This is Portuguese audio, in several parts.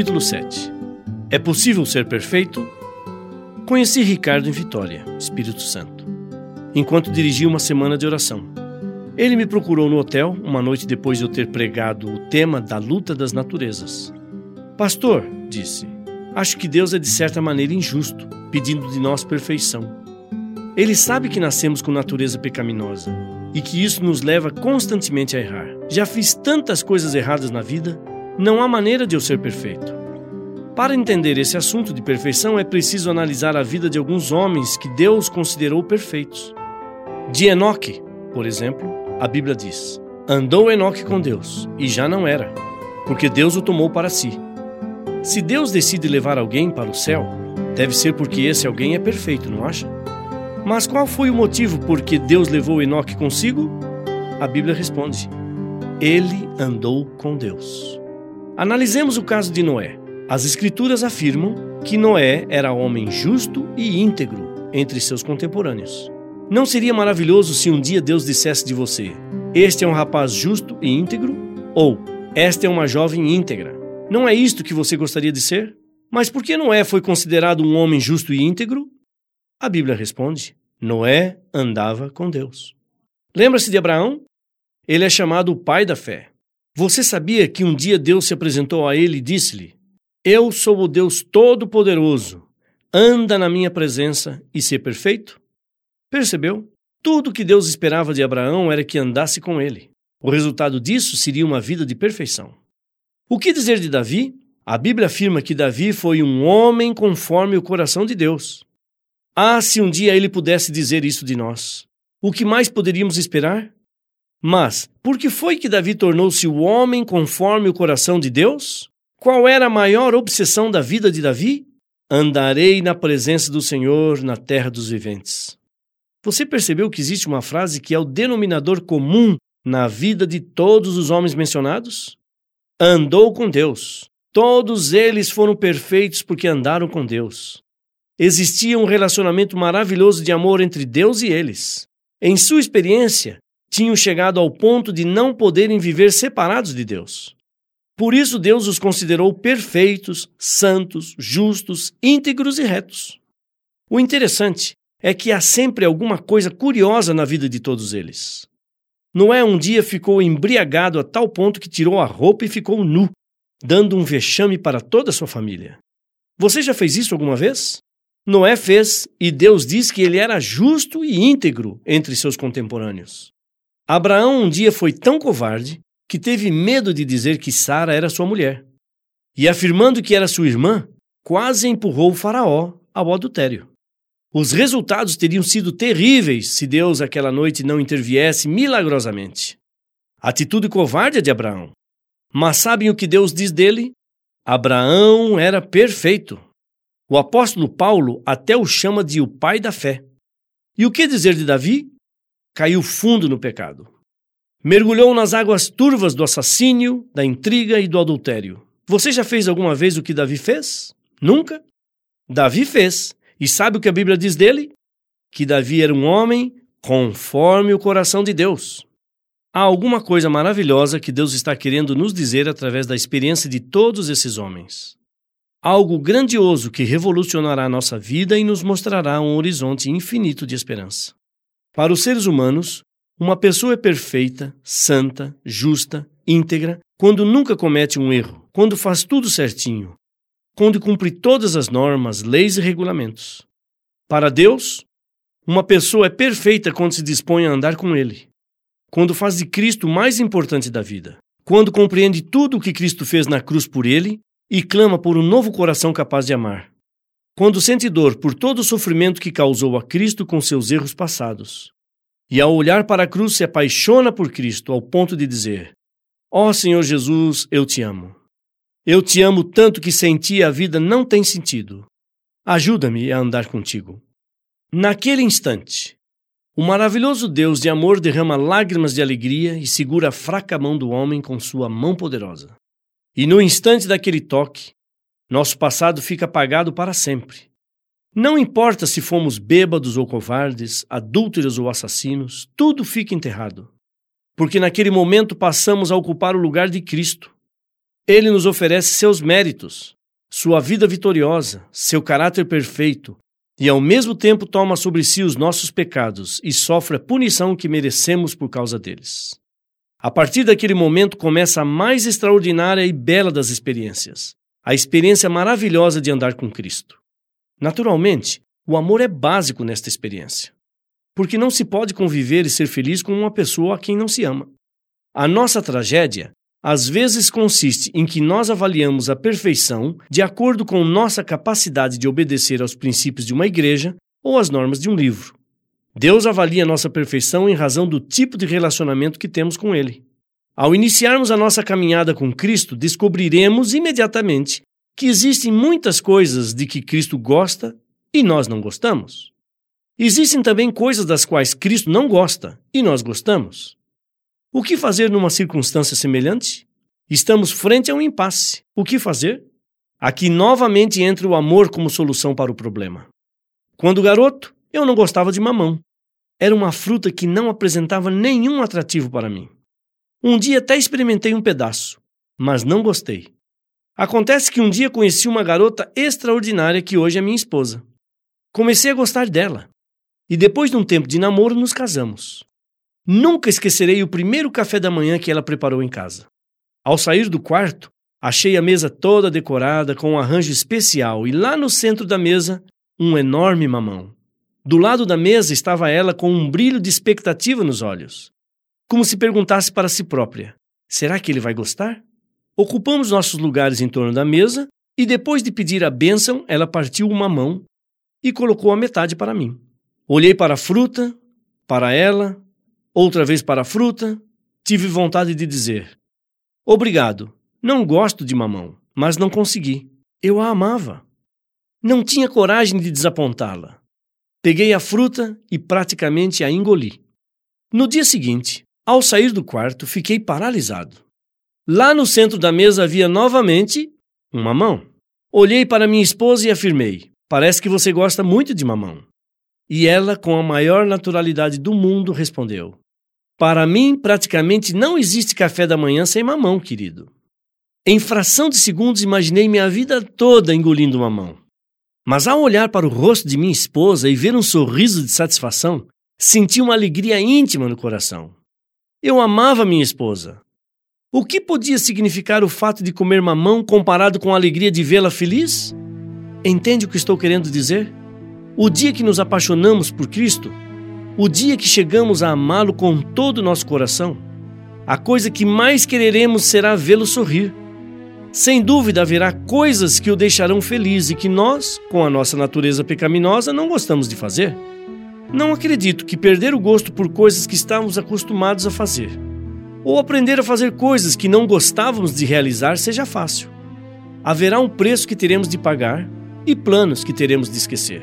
Capítulo 7 É possível ser perfeito? Conheci Ricardo em Vitória, Espírito Santo, enquanto dirigia uma semana de oração. Ele me procurou no hotel uma noite depois de eu ter pregado o tema da luta das naturezas. Pastor, disse, acho que Deus é de certa maneira injusto, pedindo de nós perfeição. Ele sabe que nascemos com natureza pecaminosa e que isso nos leva constantemente a errar. Já fiz tantas coisas erradas na vida, não há maneira de eu ser perfeito. Para entender esse assunto de perfeição, é preciso analisar a vida de alguns homens que Deus considerou perfeitos. De Enoque, por exemplo, a Bíblia diz: Andou Enoque com Deus, e já não era, porque Deus o tomou para si. Se Deus decide levar alguém para o céu, deve ser porque esse alguém é perfeito, não acha? Mas qual foi o motivo por que Deus levou Enoque consigo? A Bíblia responde: Ele andou com Deus. Analisemos o caso de Noé. As Escrituras afirmam que Noé era homem justo e íntegro entre seus contemporâneos. Não seria maravilhoso se um dia Deus dissesse de você: Este é um rapaz justo e íntegro? Ou Esta é uma jovem íntegra? Não é isto que você gostaria de ser? Mas por que Noé foi considerado um homem justo e íntegro? A Bíblia responde: Noé andava com Deus. Lembra-se de Abraão? Ele é chamado o pai da fé. Você sabia que um dia Deus se apresentou a ele e disse-lhe: Eu sou o Deus Todo-Poderoso. Anda na minha presença e ser perfeito? Percebeu? Tudo que Deus esperava de Abraão era que andasse com ele. O resultado disso seria uma vida de perfeição. O que dizer de Davi? A Bíblia afirma que Davi foi um homem conforme o coração de Deus. Ah, se um dia ele pudesse dizer isso de nós! O que mais poderíamos esperar? Mas, por que foi que Davi tornou-se o homem conforme o coração de Deus? Qual era a maior obsessão da vida de Davi? Andarei na presença do Senhor na terra dos viventes. Você percebeu que existe uma frase que é o denominador comum na vida de todos os homens mencionados? Andou com Deus. Todos eles foram perfeitos porque andaram com Deus. Existia um relacionamento maravilhoso de amor entre Deus e eles. Em sua experiência, tinham chegado ao ponto de não poderem viver separados de Deus. Por isso, Deus os considerou perfeitos, santos, justos, íntegros e retos. O interessante é que há sempre alguma coisa curiosa na vida de todos eles. Noé um dia ficou embriagado a tal ponto que tirou a roupa e ficou nu, dando um vexame para toda a sua família. Você já fez isso alguma vez? Noé fez, e Deus diz que ele era justo e íntegro entre seus contemporâneos. Abraão um dia foi tão covarde que teve medo de dizer que Sara era sua mulher. E afirmando que era sua irmã, quase empurrou o Faraó ao adultério. Os resultados teriam sido terríveis se Deus aquela noite não interviesse milagrosamente. Atitude covarde de Abraão. Mas sabem o que Deus diz dele? Abraão era perfeito. O apóstolo Paulo até o chama de o pai da fé. E o que dizer de Davi? Caiu fundo no pecado. Mergulhou nas águas turvas do assassínio, da intriga e do adultério. Você já fez alguma vez o que Davi fez? Nunca? Davi fez. E sabe o que a Bíblia diz dele? Que Davi era um homem conforme o coração de Deus. Há alguma coisa maravilhosa que Deus está querendo nos dizer através da experiência de todos esses homens algo grandioso que revolucionará nossa vida e nos mostrará um horizonte infinito de esperança. Para os seres humanos, uma pessoa é perfeita, santa, justa, íntegra, quando nunca comete um erro, quando faz tudo certinho, quando cumpre todas as normas, leis e regulamentos. Para Deus, uma pessoa é perfeita quando se dispõe a andar com Ele, quando faz de Cristo o mais importante da vida, quando compreende tudo o que Cristo fez na cruz por ele e clama por um novo coração capaz de amar. Quando sente dor por todo o sofrimento que causou a Cristo com seus erros passados. E ao olhar para a cruz se apaixona por Cristo ao ponto de dizer: Ó oh, Senhor Jesus, eu te amo. Eu te amo tanto que sem ti a vida não tem sentido. Ajuda-me a andar contigo. Naquele instante, o maravilhoso Deus de amor derrama lágrimas de alegria e segura a fraca mão do homem com sua mão poderosa. E no instante daquele toque, nosso passado fica apagado para sempre. Não importa se fomos bêbados ou covardes, adúlteros ou assassinos, tudo fica enterrado. Porque naquele momento passamos a ocupar o lugar de Cristo. Ele nos oferece seus méritos, sua vida vitoriosa, seu caráter perfeito, e ao mesmo tempo toma sobre si os nossos pecados e sofre a punição que merecemos por causa deles. A partir daquele momento começa a mais extraordinária e bela das experiências, a experiência maravilhosa de andar com Cristo. Naturalmente, o amor é básico nesta experiência, porque não se pode conviver e ser feliz com uma pessoa a quem não se ama. A nossa tragédia às vezes consiste em que nós avaliamos a perfeição de acordo com nossa capacidade de obedecer aos princípios de uma igreja ou às normas de um livro. Deus avalia nossa perfeição em razão do tipo de relacionamento que temos com Ele. Ao iniciarmos a nossa caminhada com Cristo, descobriremos imediatamente que existem muitas coisas de que Cristo gosta e nós não gostamos. Existem também coisas das quais Cristo não gosta e nós gostamos. O que fazer numa circunstância semelhante? Estamos frente a um impasse. O que fazer? Aqui novamente entra o amor como solução para o problema. Quando garoto, eu não gostava de mamão. Era uma fruta que não apresentava nenhum atrativo para mim. Um dia até experimentei um pedaço, mas não gostei. Acontece que um dia conheci uma garota extraordinária que hoje é minha esposa. Comecei a gostar dela. E depois de um tempo de namoro, nos casamos. Nunca esquecerei o primeiro café da manhã que ela preparou em casa. Ao sair do quarto, achei a mesa toda decorada com um arranjo especial e lá no centro da mesa, um enorme mamão. Do lado da mesa estava ela com um brilho de expectativa nos olhos, como se perguntasse para si própria: será que ele vai gostar? Ocupamos nossos lugares em torno da mesa e depois de pedir a bênção, ela partiu uma mão e colocou a metade para mim. Olhei para a fruta, para ela, outra vez para a fruta, tive vontade de dizer: Obrigado, não gosto de mamão, mas não consegui. Eu a amava. Não tinha coragem de desapontá-la. Peguei a fruta e praticamente a engoli. No dia seguinte, ao sair do quarto, fiquei paralisado. Lá no centro da mesa havia novamente um mamão. Olhei para minha esposa e afirmei: Parece que você gosta muito de mamão. E ela, com a maior naturalidade do mundo, respondeu: Para mim, praticamente não existe café da manhã sem mamão, querido. Em fração de segundos, imaginei minha vida toda engolindo mamão. Mas ao olhar para o rosto de minha esposa e ver um sorriso de satisfação, senti uma alegria íntima no coração. Eu amava minha esposa. O que podia significar o fato de comer mamão comparado com a alegria de vê-la feliz? Entende o que estou querendo dizer? O dia que nos apaixonamos por Cristo, o dia que chegamos a amá-lo com todo o nosso coração, a coisa que mais quereremos será vê-lo sorrir. Sem dúvida haverá coisas que o deixarão feliz e que nós, com a nossa natureza pecaminosa, não gostamos de fazer. Não acredito que perder o gosto por coisas que estávamos acostumados a fazer, ou aprender a fazer coisas que não gostávamos de realizar, seja fácil. Haverá um preço que teremos de pagar e planos que teremos de esquecer.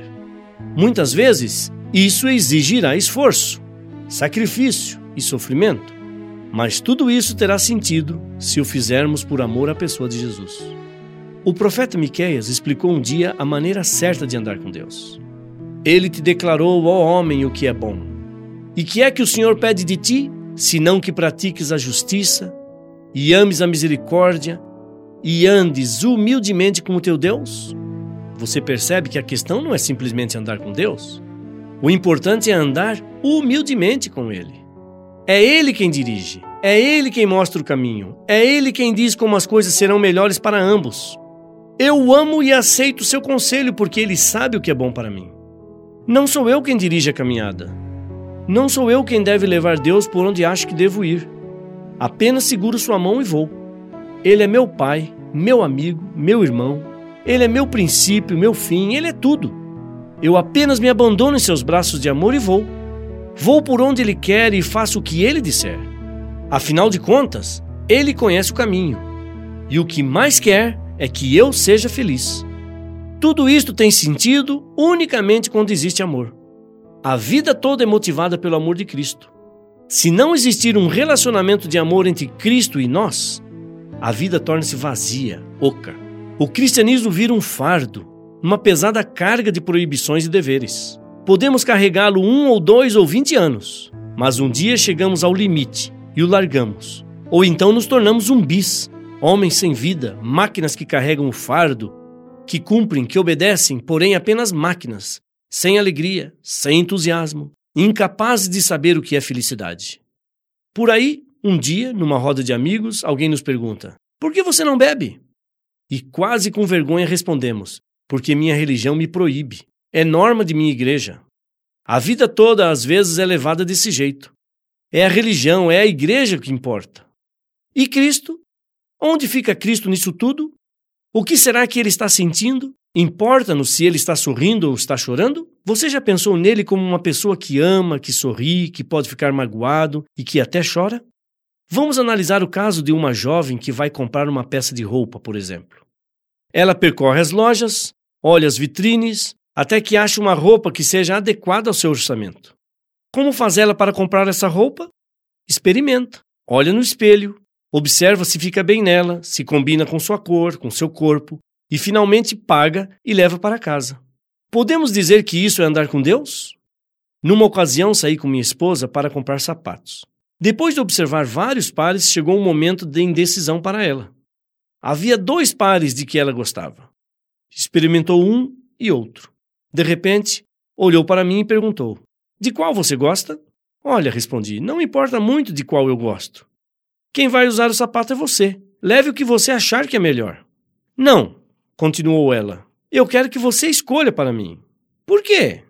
Muitas vezes, isso exigirá esforço, sacrifício e sofrimento, mas tudo isso terá sentido se o fizermos por amor à pessoa de Jesus. O profeta Miqueias explicou um dia a maneira certa de andar com Deus. Ele te declarou, ó homem, o que é bom. E que é que o Senhor pede de ti, senão que pratiques a justiça e ames a misericórdia e andes humildemente com o teu Deus? Você percebe que a questão não é simplesmente andar com Deus? O importante é andar humildemente com Ele. É Ele quem dirige, é Ele quem mostra o caminho, é Ele quem diz como as coisas serão melhores para ambos. Eu amo e aceito o seu conselho porque Ele sabe o que é bom para mim. Não sou eu quem dirige a caminhada. Não sou eu quem deve levar Deus por onde acho que devo ir. Apenas seguro sua mão e vou. Ele é meu pai, meu amigo, meu irmão, ele é meu princípio, meu fim, Ele é tudo. Eu apenas me abandono em seus braços de amor e vou. Vou por onde Ele quer e faço o que Ele disser. Afinal de contas, Ele conhece o caminho. E o que mais quer é que eu seja feliz. Tudo isto tem sentido unicamente quando existe amor. A vida toda é motivada pelo amor de Cristo. Se não existir um relacionamento de amor entre Cristo e nós, a vida torna-se vazia, oca. O cristianismo vira um fardo, uma pesada carga de proibições e deveres. Podemos carregá-lo um ou dois ou vinte anos, mas um dia chegamos ao limite e o largamos. Ou então nos tornamos zumbis, Homens sem vida, máquinas que carregam o fardo, que cumprem, que obedecem, porém apenas máquinas, sem alegria, sem entusiasmo, incapazes de saber o que é felicidade. Por aí, um dia, numa roda de amigos, alguém nos pergunta: Por que você não bebe? E quase com vergonha respondemos: Porque minha religião me proíbe. É norma de minha igreja. A vida toda, às vezes, é levada desse jeito. É a religião, é a igreja que importa. E Cristo? Onde fica Cristo nisso tudo? O que será que ele está sentindo? Importa-nos se ele está sorrindo ou está chorando? Você já pensou nele como uma pessoa que ama, que sorri, que pode ficar magoado e que até chora? Vamos analisar o caso de uma jovem que vai comprar uma peça de roupa, por exemplo. Ela percorre as lojas, olha as vitrines, até que acha uma roupa que seja adequada ao seu orçamento. Como faz ela para comprar essa roupa? Experimenta, olha no espelho, observa se fica bem nela, se combina com sua cor, com seu corpo, e finalmente paga e leva para casa. Podemos dizer que isso é andar com Deus? Numa ocasião, saí com minha esposa para comprar sapatos. Depois de observar vários pares, chegou um momento de indecisão para ela. Havia dois pares de que ela gostava. Experimentou um e outro. De repente, olhou para mim e perguntou: De qual você gosta? Olha, respondi, não importa muito de qual eu gosto. Quem vai usar o sapato é você. Leve o que você achar que é melhor. Não, continuou ela. Eu quero que você escolha para mim. Por quê?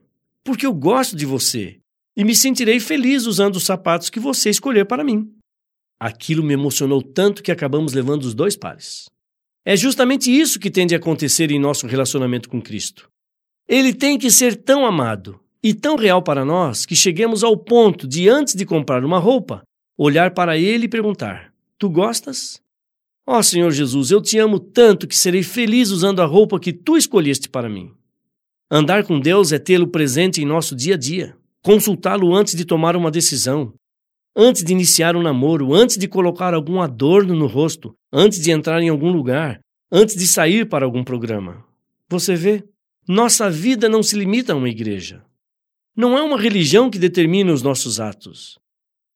Porque eu gosto de você e me sentirei feliz usando os sapatos que você escolher para mim. Aquilo me emocionou tanto que acabamos levando os dois pares. É justamente isso que tem de acontecer em nosso relacionamento com Cristo. Ele tem que ser tão amado e tão real para nós que cheguemos ao ponto de, antes de comprar uma roupa, olhar para ele e perguntar: Tu gostas? Ó oh, Senhor Jesus, eu te amo tanto que serei feliz usando a roupa que tu escolheste para mim. Andar com Deus é tê-lo presente em nosso dia a dia consultá-lo antes de tomar uma decisão, antes de iniciar um namoro, antes de colocar algum adorno no rosto, antes de entrar em algum lugar, antes de sair para algum programa. Você vê? Nossa vida não se limita a uma igreja. Não é uma religião que determina os nossos atos.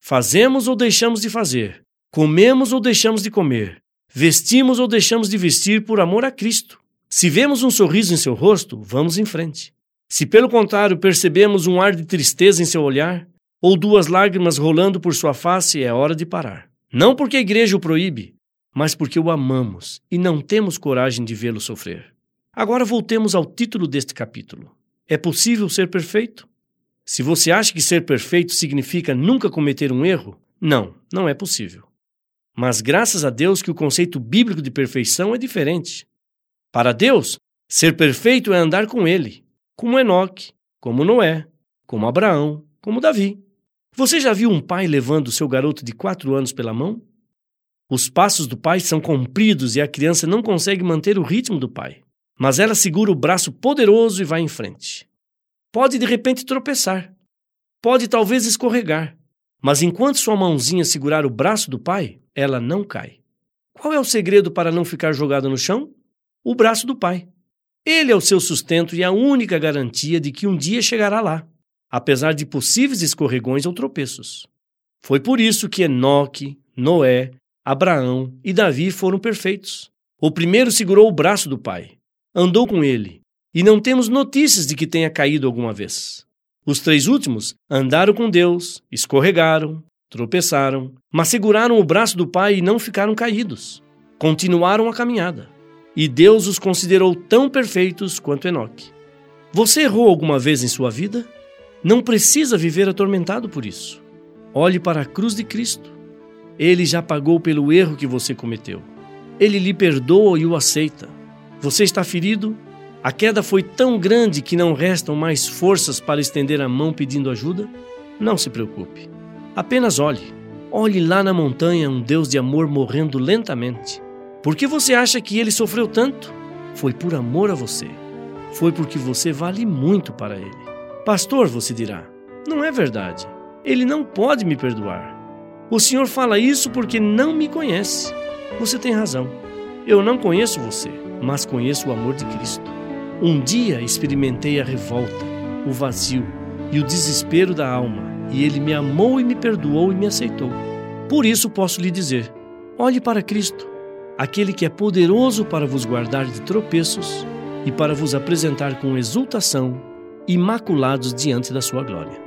Fazemos ou deixamos de fazer, comemos ou deixamos de comer, vestimos ou deixamos de vestir por amor a Cristo. Se vemos um sorriso em seu rosto, vamos em frente. Se pelo contrário percebemos um ar de tristeza em seu olhar, ou duas lágrimas rolando por sua face, é hora de parar. Não porque a igreja o proíbe, mas porque o amamos e não temos coragem de vê-lo sofrer. Agora voltemos ao título deste capítulo. É possível ser perfeito? Se você acha que ser perfeito significa nunca cometer um erro, não, não é possível. Mas graças a Deus que o conceito bíblico de perfeição é diferente. Para Deus, ser perfeito é andar com Ele, como Enoque, como Noé, como Abraão, como Davi. Você já viu um pai levando seu garoto de quatro anos pela mão? Os passos do pai são compridos e a criança não consegue manter o ritmo do pai, mas ela segura o braço poderoso e vai em frente. Pode de repente tropeçar, pode talvez escorregar, mas enquanto sua mãozinha segurar o braço do pai, ela não cai. Qual é o segredo para não ficar jogada no chão? O braço do pai. Ele é o seu sustento e a única garantia de que um dia chegará lá, apesar de possíveis escorregões ou tropeços. Foi por isso que Enoque, Noé, Abraão e Davi foram perfeitos. O primeiro segurou o braço do pai, andou com ele, e não temos notícias de que tenha caído alguma vez. Os três últimos andaram com Deus, escorregaram, tropeçaram, mas seguraram o braço do pai e não ficaram caídos. Continuaram a caminhada e Deus os considerou tão perfeitos quanto Enoque. Você errou alguma vez em sua vida? Não precisa viver atormentado por isso. Olhe para a cruz de Cristo. Ele já pagou pelo erro que você cometeu. Ele lhe perdoa e o aceita. Você está ferido? A queda foi tão grande que não restam mais forças para estender a mão pedindo ajuda? Não se preocupe. Apenas olhe. Olhe lá na montanha um Deus de amor morrendo lentamente. Por que você acha que ele sofreu tanto? Foi por amor a você. Foi porque você vale muito para ele. Pastor, você dirá, não é verdade. Ele não pode me perdoar. O senhor fala isso porque não me conhece. Você tem razão. Eu não conheço você, mas conheço o amor de Cristo. Um dia experimentei a revolta, o vazio e o desespero da alma, e ele me amou e me perdoou e me aceitou. Por isso posso lhe dizer: olhe para Cristo. aquele que é poderoso para vos guardar de tropeços e para vos apresentar com exultação, imaculados diante da sua glória.